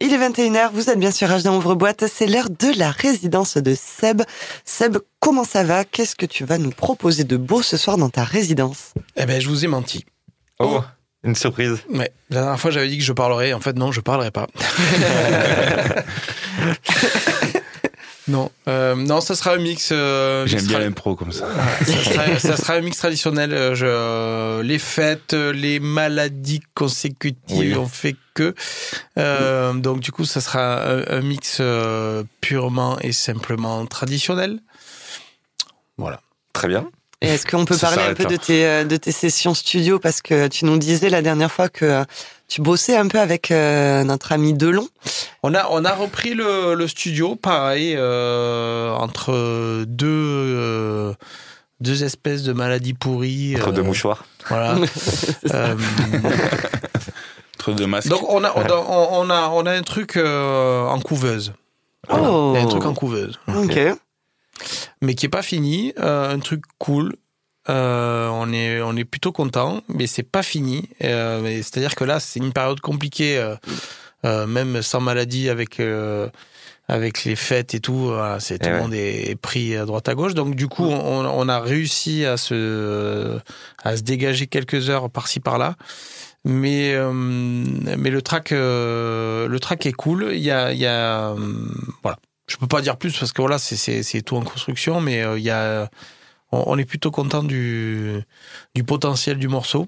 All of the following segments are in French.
Il est 21h, vous êtes bien sûr H Ouvre-Boîte, c'est l'heure de la résidence de Seb. Seb, comment ça va? Qu'est-ce que tu vas nous proposer de beau ce soir dans ta résidence? Eh ben, je vous ai menti. Oh, une surprise. Ouais. La dernière fois, j'avais dit que je parlerais. En fait, non, je parlerai pas. non, euh, non, ça sera un mix. euh, J'aime bien l'impro comme ça. ça, sera, ça sera un mix traditionnel. euh, Je, euh, les fêtes, les maladies consécutives Oui. ont fait que. Euh, Donc, du coup, ça sera un, un mix euh, purement et simplement traditionnel. Voilà. Très bien. Et est-ce qu'on peut Ça parler un peu de tes, de tes sessions studio? Parce que tu nous disais la dernière fois que euh, tu bossais un peu avec euh, notre ami Delon. On a, on a repris le, le studio, pareil, euh, entre deux, euh, deux espèces de maladies pourries. Entre deux mouchoirs. Voilà. Entre deux masques. donc on a, on a, on a, on a un truc euh, en couveuse. Oh. A un truc en couveuse. Ok. Mais qui est pas fini. euh, un truc cool. Euh, on est, on est plutôt content, mais c'est pas fini. Euh, C'est-à-dire que là, c'est une période compliquée, euh, même sans maladie, avec avec les fêtes et tout. Voilà, c'est tout Eh le ouais. monde est pris à droite à gauche. Donc du coup, on, on a réussi à se à se dégager quelques heures par-ci par-là. Mais mais le track le track est cool. Il y a il y a voilà. Je peux pas dire plus parce que voilà, c'est c'est tout en construction, mais il y a on, on est plutôt content du du potentiel du morceau.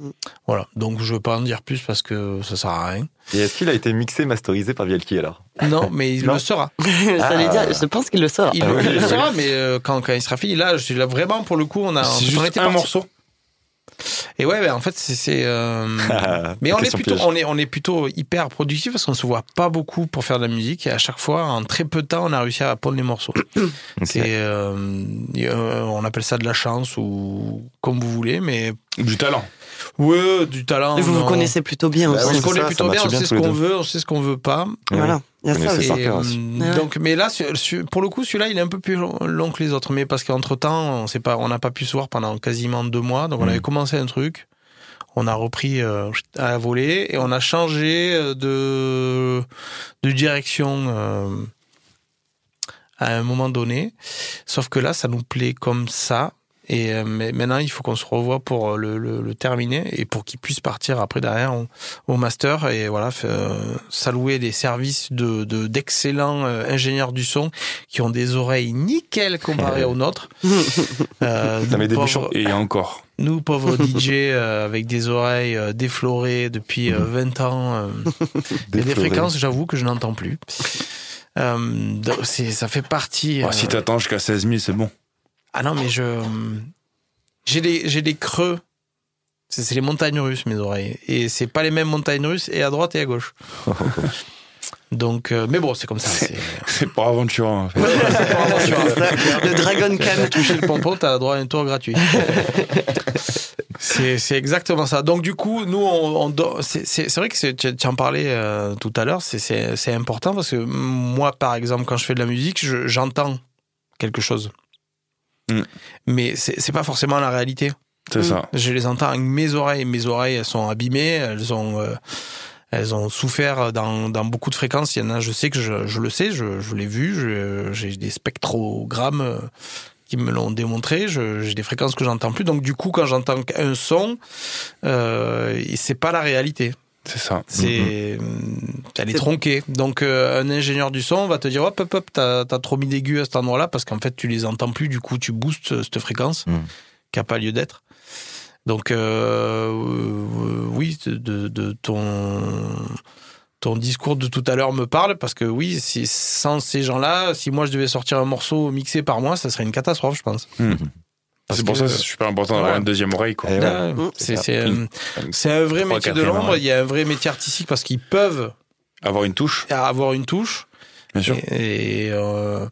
Mm. Voilà, donc je veux pas en dire plus parce que ça sert à rien. Et est-ce qu'il a été mixé, masterisé par Vielki alors? Non, mais il Non. le sera. Ah. dire, je pense qu'il le sort. Il, Ah oui, il le oui. sera, mais euh, quand, quand il sera fini, là, je suis là vraiment pour le coup, on a. C'est juste un parti- morceau Et ouais, ben, en fait, c'est. euh, Mais on est plutôt, piège. on est, on est plutôt hyper productif parce qu'on se voit pas beaucoup pour faire de la musique et à chaque fois, en très peu de temps, on a réussi à pondre les morceaux. C'est, euh, euh, on appelle ça de la chance ou comme vous voulez, mais Du talent. ouais, du talent. Et vous vous connaissez plutôt bien Bah On se connaît ça, plutôt ça bien, on sait ce qu'on veut, on sait ce qu'on veut pas. Voilà, il y a ça. Et, euh, donc, mais là, sur- sur- pour le coup, celui-là, il est un peu plus long, que les autres, mais parce qu'entre temps, on sait pas, on n'a pas pu se voir pendant quasiment deux mois. Donc, on Mm. avait commencé un truc, on a repris euh, à la volée et on a changé euh, de de direction euh, à un moment donné. Sauf que là, ça nous plaît comme ça. Et euh, mais maintenant, il faut qu'on se revoie pour euh, le, le, le terminer et pour qu'il puisse partir après derrière au, au master et voilà, euh, s'allouer des services de de- d'excellents euh, ingénieurs du son qui ont des oreilles nickel comparées aux nôtres. Euh, Ça met nous, des pauvres-. Et encore. nous, pauvres DJ euh, avec des oreilles euh, déflorées depuis euh, 20 ans, euh, il y a des fréquences, j'avoue, que je n'entends plus. Euh, ça fait partie. Oh, euh, si t'attends jusqu'à 16 000, c'est bon. Ah non, mais je. J'ai des, j'ai des creux. C'est, c'est les montagnes russes, mes oreilles. Et c'est pas les mêmes montagnes russes, et à droite et à gauche. Donc, euh, mais bon, c'est comme ça. C'est, C'est pas aventurant. en fait. le Dragon Can. toucher le pompon, t'as droit à un tour gratuit. c'est, c'est exactement ça. Donc du coup, nous, on, on c'est, c'est, c'est vrai que tu, en parlais euh, tout à l'heure, c'est, c'est, c'est important parce que moi, par exemple, quand je fais de la musique, je- j'entends quelque chose. Mm. Mais c'est, pas forcément la réalité. C'est ça. Je les entends avec mes oreilles. Mes oreilles, elles sont abîmées, elles ont, euh, elles ont souffert dans, dans beaucoup de fréquences. Il y en a, je sais que je, je le sais, je, je l'ai vu, j'ai des spectrogrammes euh, qui me l'ont démontré. J'ai des fréquences que j'entends plus. Donc du coup, quand j'entends un son, euh, c'est pas la réalité. C'est ça. C'est, elle est tronquée. Donc, euh, un ingénieur du son va te dire, hop, hop, hop, t'as, t'as trop mis d'aigus à cet endroit-là parce qu'en fait, tu les entends plus. Du coup, tu boostes euh, cette fréquence Mhm. qui a pas lieu d'être. Donc, euh, euh, oui, de, de, de ton, ton discours de tout à l'heure me parle parce que oui, si, sans ces gens-là, si moi je devais sortir un morceau mixé par mois, ça serait une catastrophe, je pense. Mhm. Parce C'est pour que- ça que c'est super important d'avoir Voilà. une deuxième oreille. Quoi. Eh ouais. Ah, Mmh. c'est, un- Une- c'est un vrai métier de l'ombre. Il y a un vrai métier artistique parce qu'ils peuvent Avoir une touche, avoir une touche. bien sûr. Et, et, euh,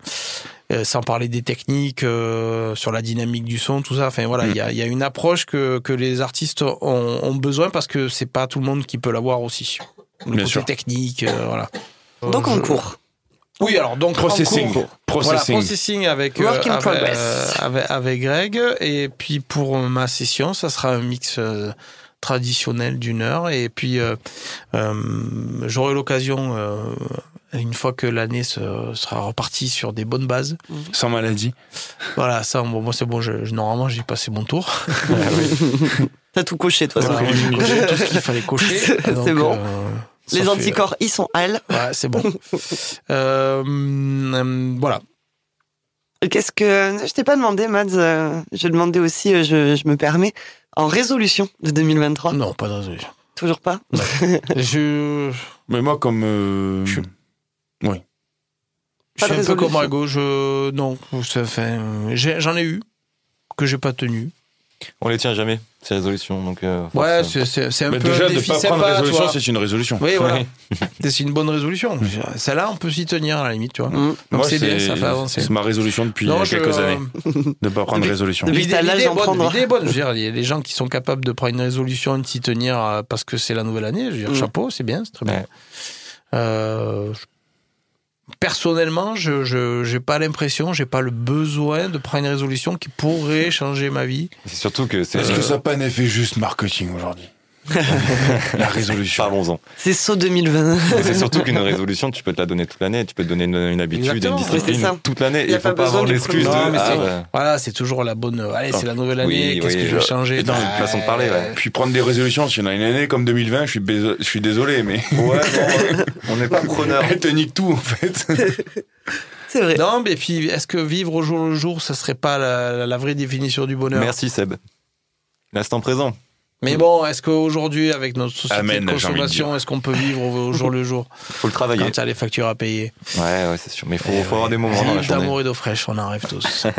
euh, sans parler des techniques euh, sur la dynamique du son, tout ça. Enfin voilà, il Mm. y, a, y a une approche que, que les artistes ont, ont besoin parce que c'est pas tout le monde qui peut l'avoir aussi. Le Bien côté sûr. technique, euh, voilà. Donc en cours. Oui, alors donc Processing. cours. Voilà, Processing. processing avec, Work in avec, progress. euh, avec, avec Greg. Et puis pour ma session, ça sera un mix euh, traditionnelle d'une heure. Et puis, euh, euh, j'aurai l'occasion, euh, une fois que l'année se- sera repartie sur des bonnes bases, Sans maladie. voilà, ça, bon, moi c'est bon, je, je- normalement j'ai passé mon tour. T'as tout coché, de toute façon. Voilà, j'ai coché tout ce qu'il fallait cocher. C'est bon. euh, ça Les fait- anticorps, ils sont Al. Ouais, c'est bon. Euh, hum, voilà. Qu'est-ce que. Je t'ai pas demandé, Mads. euh, Je demandais aussi, euh, je, je me permets, en résolution de 2023. Non, pas de résolution. Toujours pas Je, Mais moi, comme. euh, Je- Oui. je Pas suis de un peu comme Margot. Je, non, ça fait, euh, j'en ai eu que j'ai pas tenu. On les tient jamais, ces résolutions. Donc, euh, Ouais, force. c'est, c'est, c'est un Mais peu déjà, un de défi pas prendre sympa, résolution, c'est une résolution. Oui, voilà. C'est une bonne résolution. Celle-là, on peut s'y tenir à la limite, tu vois. Mm. Donc Moi, c'est bien, ça fait avancer. C'est ma résolution depuis Non, euh, je- quelques années. De ne pas prendre Depuis- résolution. L'idée, est prendre. l'idée est bonne. Je veux dire, il y a des gens qui sont capables de prendre une résolution et de s'y tenir euh, parce que c'est la nouvelle année. Je veux dire, Mm. chapeau, c'est bien, c'est très bien. Ouais. Euh, je- personnellement, je j'ai pas l'impression, j'ai pas le besoin de prendre une résolution qui pourrait changer ma vie. C'est surtout que c'est. Est-ce euh, que ça n'a pas un effet juste marketing aujourd'hui La résolution. Parlons-en. C'est saut 2020. Et c'est surtout qu'une résolution, tu peux te la donner toute l'année, tu peux te donner une, une habitude, Exactement. une discipline c'est ça. toute l'année. Il pas faut pas avoir l'excuse de. premier. Non, mais ah, c'est- ouais. Voilà, c'est toujours la bonne. Allez, c'est la nouvelle Oui, année. Qu'est-ce oui, que je vais je- changer et dans une Bah, façon de parler, ouais. Puis prendre des résolutions, si on a une année comme 2020, je suis, je suis désolé, mais Ouais, on n'est pas preneur. elle te nique tout en fait. C'est vrai. Non, mais puis, est-ce que vivre au jour le jour, ça serait pas la, la vraie définition du bonheur? Merci Seb. L'instant présent. Mais bon, est-ce qu'aujourd'hui, avec notre société Amen, de consommation, est-ce qu'on peut vivre au, jour le jour Faut le travailler. quand tu as les factures à payer Ouais, ouais, c'est sûr. Mais il faut, faut avoir des moments dans la journée. d'amour et d'eau fraîche, on en rêve tous.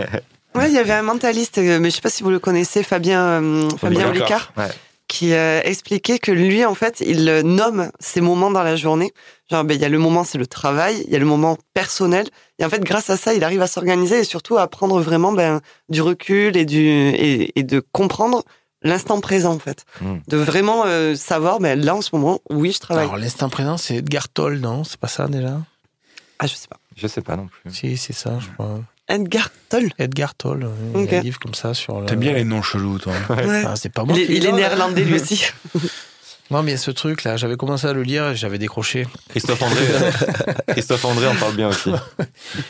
Ouais, il y avait un mentaliste, euh, mais je sais pas si vous le connaissez, Fabien, euh, Fabien Olicard. Olicard, Ouais. qui euh, expliquait que lui, en fait, il nomme ces moments dans la journée. Genre, ben, il y a le moment, c'est le travail, il y a le moment personnel. Et en fait, grâce à ça, il arrive à s'organiser et surtout à prendre vraiment ben, du recul et, du, et, et de comprendre l'instant présent, en fait. Mm. De vraiment euh, savoir, ben, là, en ce moment, oui, je travaille. Alors, l'instant présent, c'est Edgar Toll, non? C'est pas ça déjà? Ah, je sais pas. Je sais pas non plus. Si, c'est ça, je crois. Edgar Toll. Edgar Toll, il y Ok. a un livre comme ça sur le... T'aimes bien les noms chelous, toi. Ouais. Ah, c'est pas moi Il est, qui il est donne, néerlandais, lui aussi. Non, mais il y a ce truc-là, j'avais commencé à le lire et j'avais décroché. Christophe André, euh, Christophe André en parle bien aussi.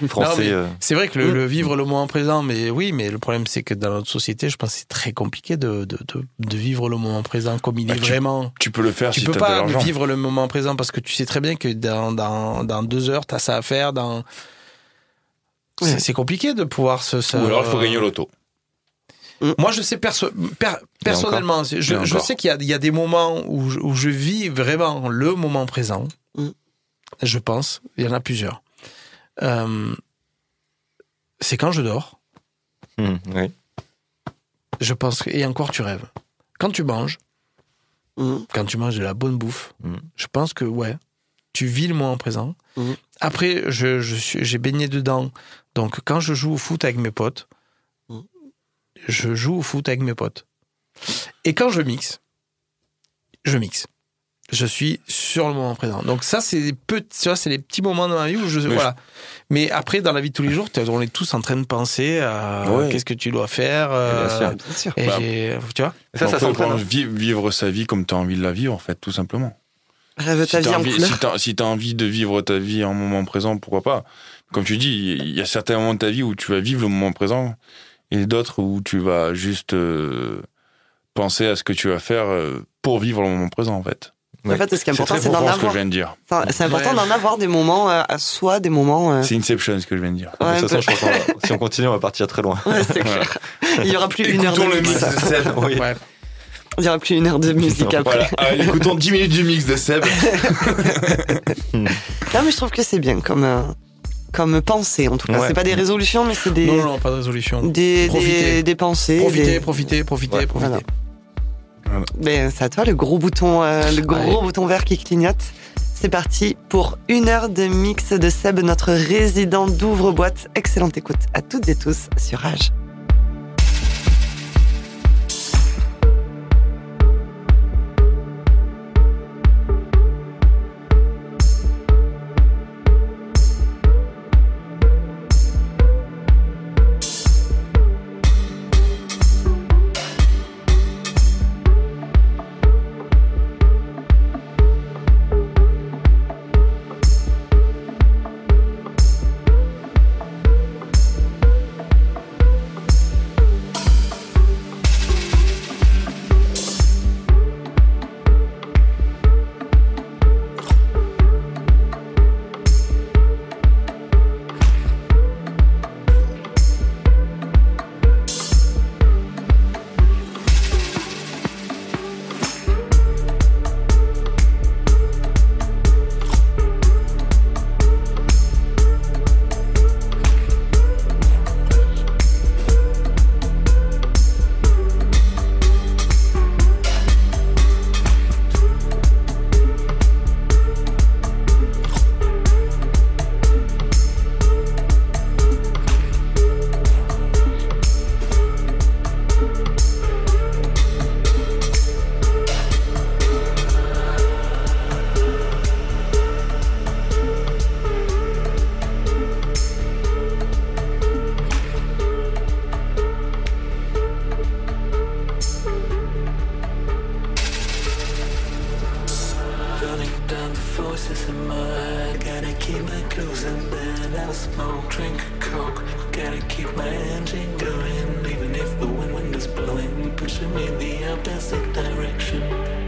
Français. Euh, C'est vrai que le, le vivre le moment présent, mais oui, mais le problème c'est que dans notre société, je pense que c'est très compliqué de, de, de, de vivre le moment présent comme il Bah, est tu- vraiment. Tu peux le faire Tu si peux pas vivre le moment présent parce que tu sais très bien que dans, dans, dans deux heures, t'as ça à faire. Dans... C'est compliqué de pouvoir se. Ou alors il faut gagner au loto. Moi, je sais perso- per- personnellement, je, sais qu'il y a, il y a des moments où je, où je vis vraiment le moment présent. Mm. Je pense, il y en a plusieurs. Euh, c'est quand je dors. hum, oui. Je pense et encore, tu rêves. Quand tu manges, quand tu manges de la bonne bouffe, je pense que, ouais, tu vis le moment présent. Après, je, je suis, j'ai baigné dedans. Donc, quand je joue au foot avec mes potes. Je joue au foot avec mes potes. Et quand je mixe, je mixe. Je suis sur le moment présent. Donc ça, c'est des petits, tu vois, c'est les petits moments dans ma vie où je, Mais voilà. Mais après, dans la vie de tous les jours, on est tous en train de penser à Ouais. qu'est-ce que tu dois faire. Bien euh, sûr. Bien sûr. et Bah, tu vois. Ça, ça s'entraîne. vivre sa vie comme tu as envie de la vivre, en fait, tout simplement. Rêve ta Si vie en envie, couleur. si t'as- si t'as envie de vivre ta vie en moment présent, pourquoi pas? Comme tu dis, il y a certains moments de ta vie où tu vas vivre le moment présent et d'autres où tu vas juste euh, penser à ce que tu vas faire euh, pour vivre le moment présent, en fait. En fait, ce qui est important, c'est d'en profond ce que je avoir. viens de dire. Enfin, C'est important Ouais. d'en avoir des moments euh, à soi, des moments. euh, C'est Inception ce que je viens de dire. ouais, de toute façon, peu. je crois qu'on va- si on continue, on va partir très loin. Ouais, c'est clair. Il y aura plus une heure Écoutons de le mix. mix de Seb. Oui. Ouais. Il y aura plus une heure de musique après. Voilà, Allez, écoutons 10 minutes du mix de Seb. Non, mais je trouve que c'est bien comme euh, comme pensée en tout cas. Ouais. C'est pas des résolutions, mais c'est des Non, non, pas de résolution. des, Profiter. des des pensées. Des- profitez, profitez, Ouais, profitez. voilà. Mais c'est à toi le gros bouton, euh, le gros Allez. bouton vert qui clignote. C'est parti pour une heure de mix de Seb, notre résident d'ouvre-boîte. Excellente écoute à toutes et tous sur Rage. Clothes in bed. I'll smoke, drink a coke. Gotta keep my engine going, even if the wind, is blowing, pushing me the opposite direction.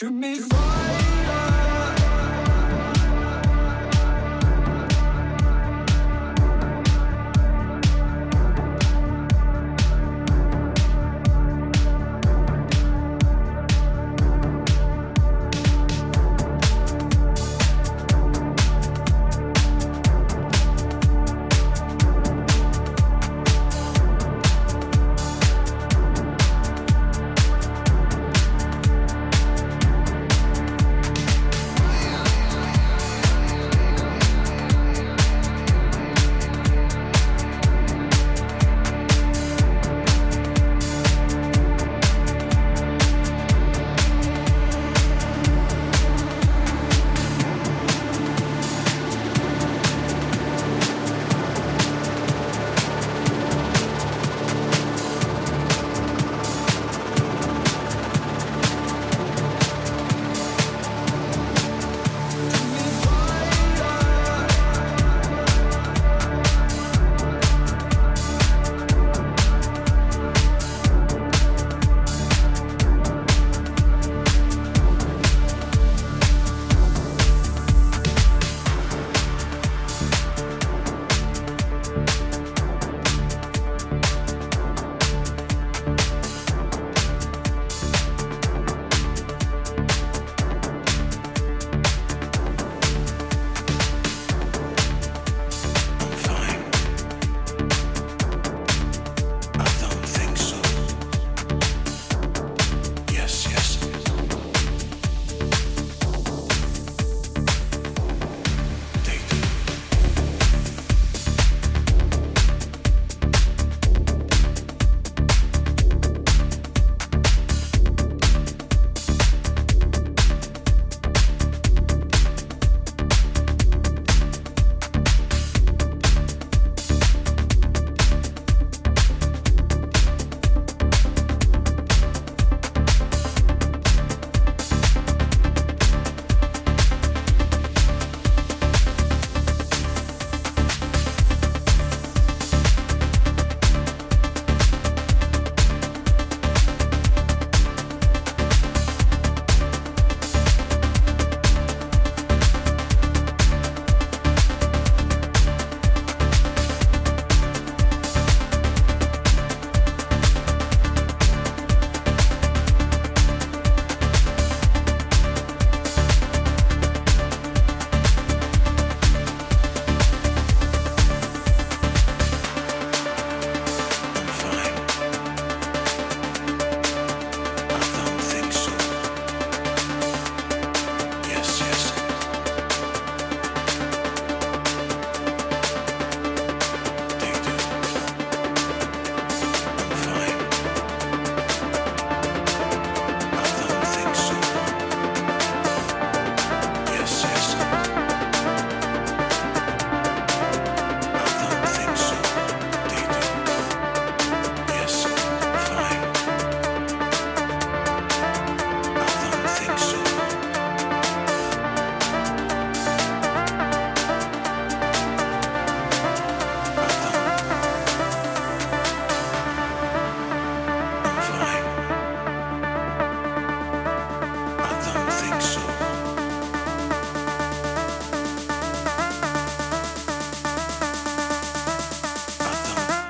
to me. To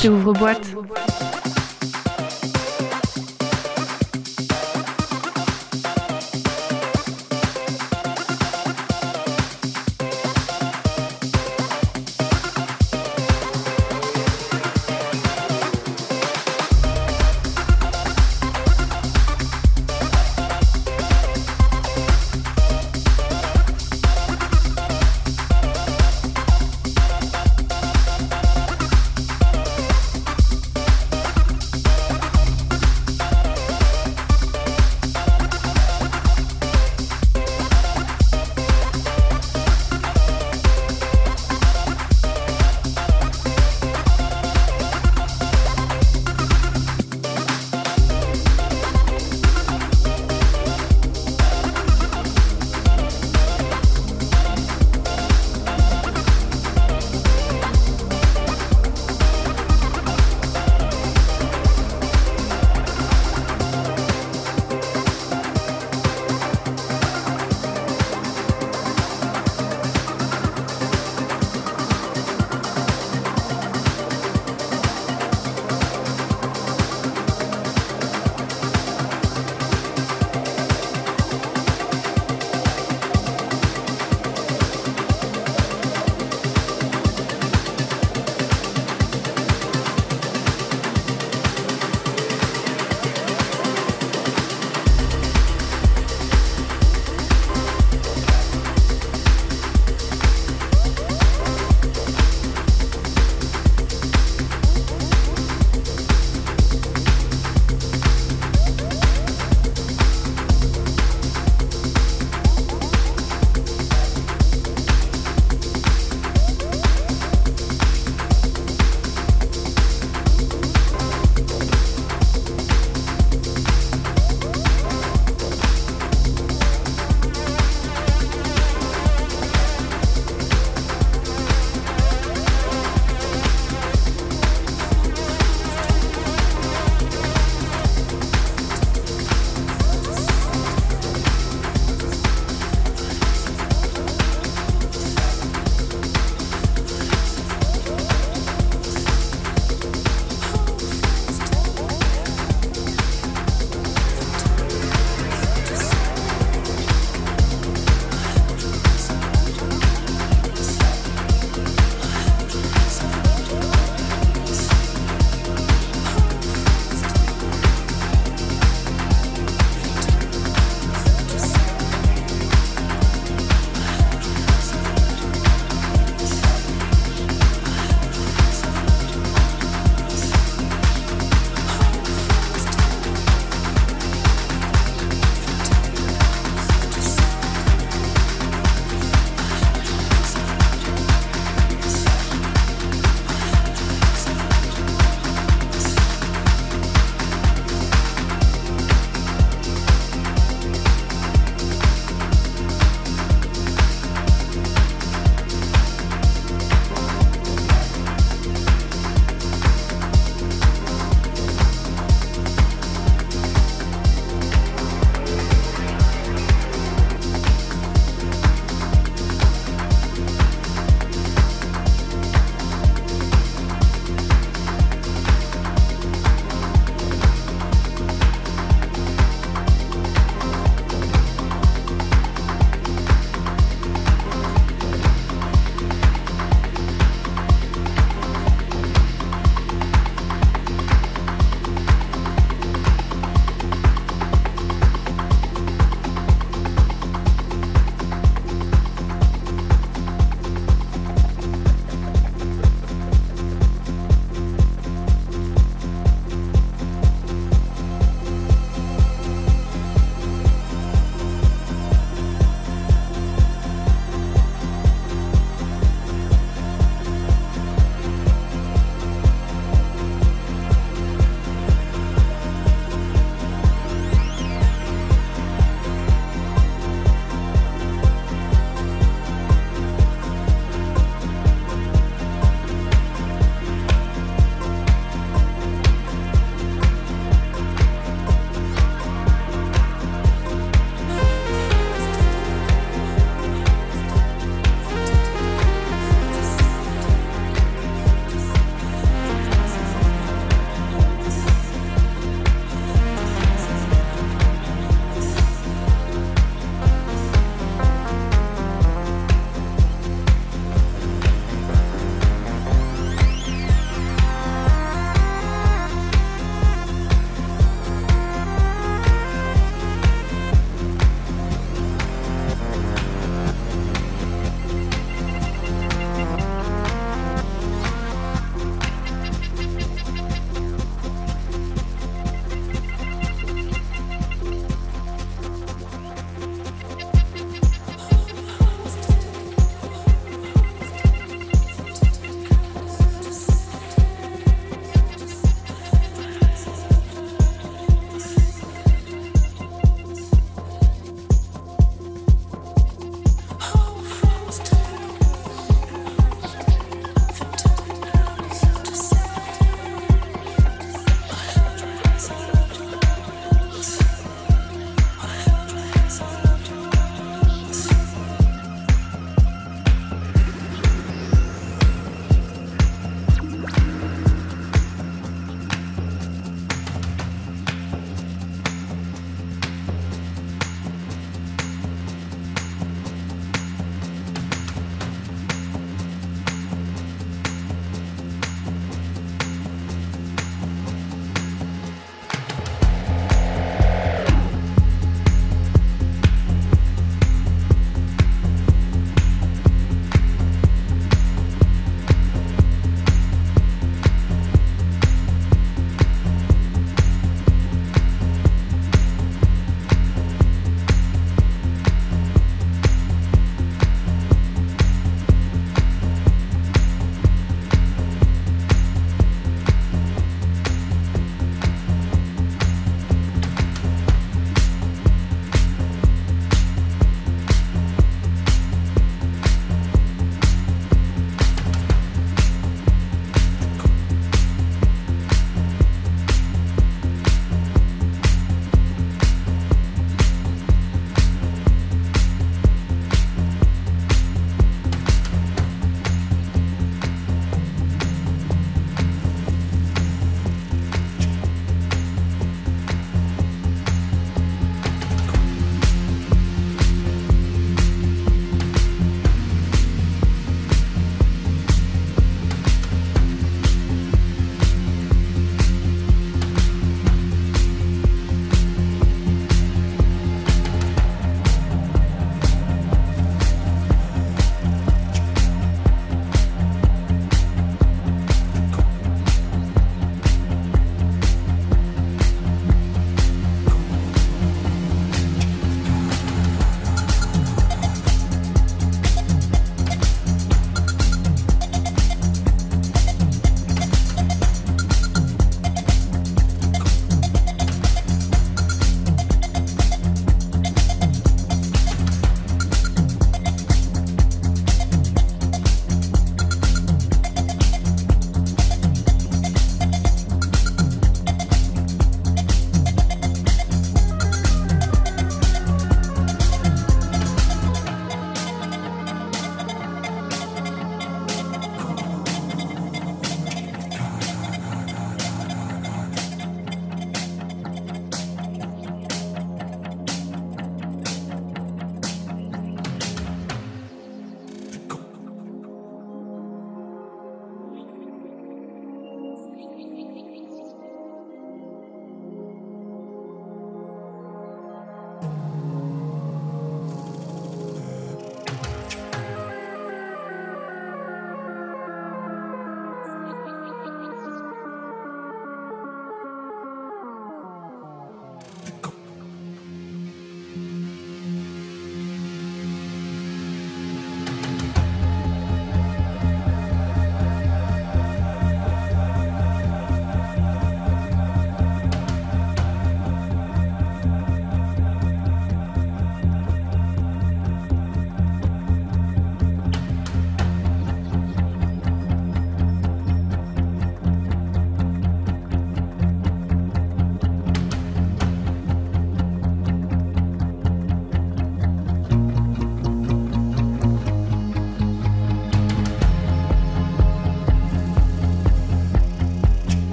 C'est ouvre-boîte.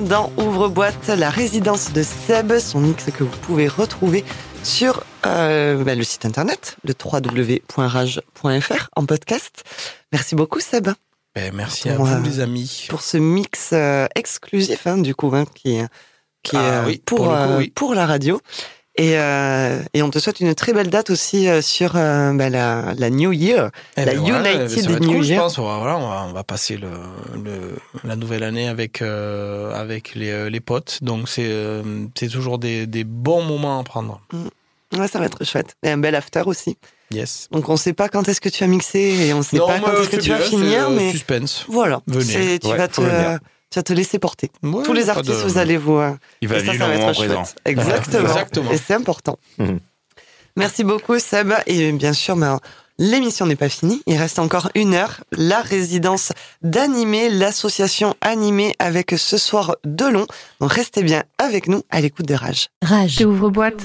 Dans Ouvre-boîte, la résidence de Seb, son mix que vous pouvez retrouver sur euh, bah, le site internet, le www.rage.fr en podcast. Merci beaucoup Seb Ben, merci à vous, euh, les amis. pour ce mix euh, exclusif hein, du coup hein, qui, est- qui est Ah oui, pour, pour le coup, oui. pour la radio. Et, euh, et on te souhaite une très belle date aussi euh, sur euh, bah, la, la New Year. Eh la ben voilà, United ça va être New cool, je Year. pense. On va, voilà, on va, on va passer le, le, la nouvelle année avec, euh, avec les, les potes. Donc, c'est euh, c'est toujours des, des bons moments à prendre. Ouais, ça va être chouette. Et un bel after aussi. Yes. Donc on sait pas quand est-ce que tu vas mixer et on sait pas quand est-ce que tu vas finir, mais Suspense. voilà. Venez. C'est- Tu, Ouais, vas te. Tu vas te laisser porter. Ouais, Tous les artistes, de- vous allez vous. euh, Il va et ça, ça va être chouette. présent. Exactement. Exactement. Et c'est important. Mhm. Merci beaucoup, Seb. Et bien sûr, ben, l'émission n'est pas finie. Il reste encore une heure. La résidence d'Animé, l'association Animé avec ce soir Delon. Donc restez bien avec nous à l'écoute de Rage. Rage. Ouvre-boîte.